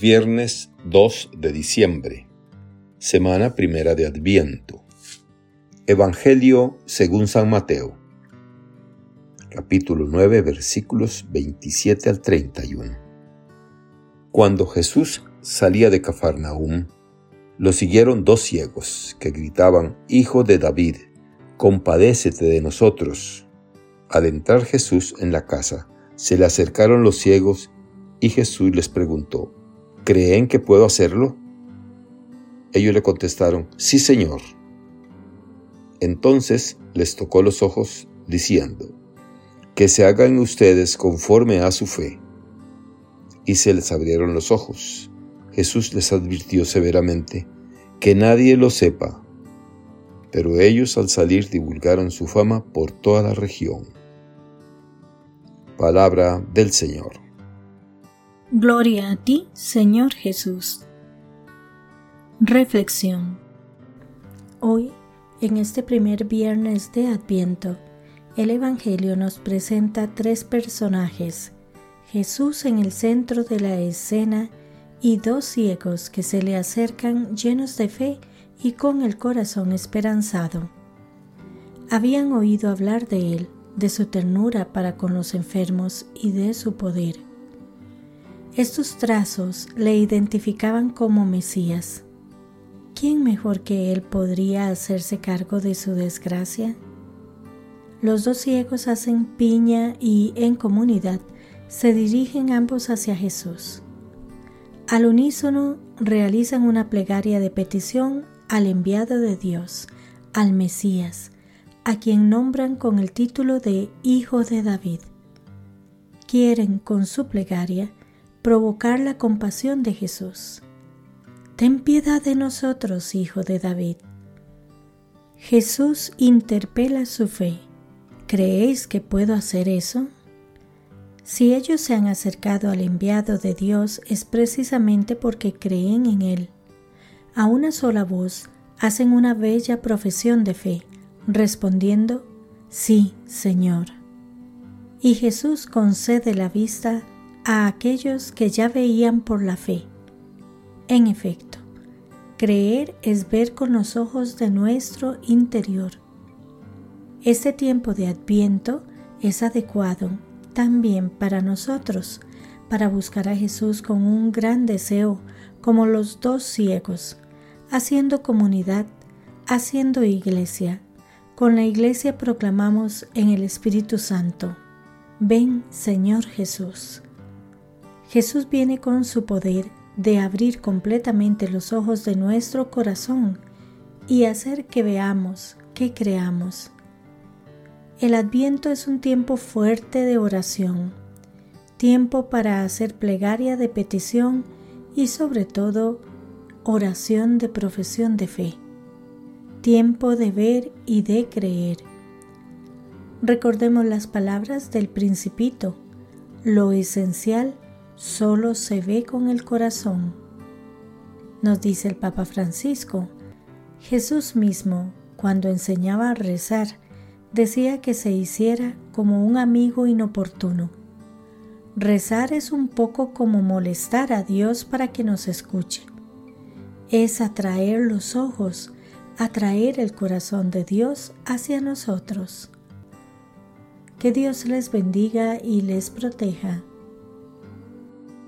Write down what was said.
Viernes 2 de diciembre, semana primera de Adviento. Evangelio según San Mateo, capítulo 9, versículos 27 al 31. Cuando Jesús salía de Cafarnaúm, lo siguieron dos ciegos que gritaban, Hijo de David, compadécete de nosotros. Al entrar Jesús en la casa, se le acercaron los ciegos y Jesús les preguntó, ¿creen que puedo hacerlo? Ellos le contestaron, sí Señor. Entonces les tocó los ojos, diciendo, que se hagan ustedes conforme a su fe. Y se les abrieron los ojos. Jesús les advirtió severamente, que nadie lo sepa. Pero ellos al salir divulgaron su fama por toda la región. Palabra del Señor. Gloria a ti, Señor Jesús. Reflexión. Hoy, en este primer viernes de Adviento, el Evangelio nos presenta tres personajes, Jesús en el centro de la escena y dos ciegos que se le acercan llenos de fe y con el corazón esperanzado. Habían oído hablar de él, de su ternura para con los enfermos y de su poder. Estos trazos le identificaban como Mesías. ¿Quién mejor que él podría hacerse cargo de su desgracia? Los dos ciegos hacen piña y en comunidad se dirigen ambos hacia Jesús. Al unísono realizan una plegaria de petición al enviado de Dios, al Mesías, a quien nombran con el título de Hijo de David. Quieren con su plegaria provocar la compasión de Jesús. Ten piedad de nosotros, Hijo de David. Jesús interpela su fe. ¿Creéis que puedo hacer eso? Si ellos se han acercado al enviado de Dios es precisamente porque creen en Él. A una sola voz hacen una bella profesión de fe respondiendo, Sí, Señor. Y Jesús concede la vista a aquellos que ya veían por la fe. En efecto, creer es ver con los ojos de nuestro interior. Este tiempo de adviento es adecuado también para nosotros, para buscar a Jesús con un gran deseo, como los dos ciegos, haciendo comunidad, haciendo iglesia, con la iglesia proclamamos en el Espíritu Santo, ven Señor Jesús. Jesús viene con su poder de abrir completamente los ojos de nuestro corazón y hacer que veamos, que creamos. El adviento es un tiempo fuerte de oración, tiempo para hacer plegaria de petición y sobre todo oración de profesión de fe tiempo de ver y de creer. Recordemos las palabras del principito, lo esencial solo se ve con el corazón. Nos dice el Papa Francisco, Jesús mismo, cuando enseñaba a rezar, decía que se hiciera como un amigo inoportuno. Rezar es un poco como molestar a Dios para que nos escuche. Es atraer los ojos, atraer el corazón de Dios hacia nosotros. Que Dios les bendiga y les proteja.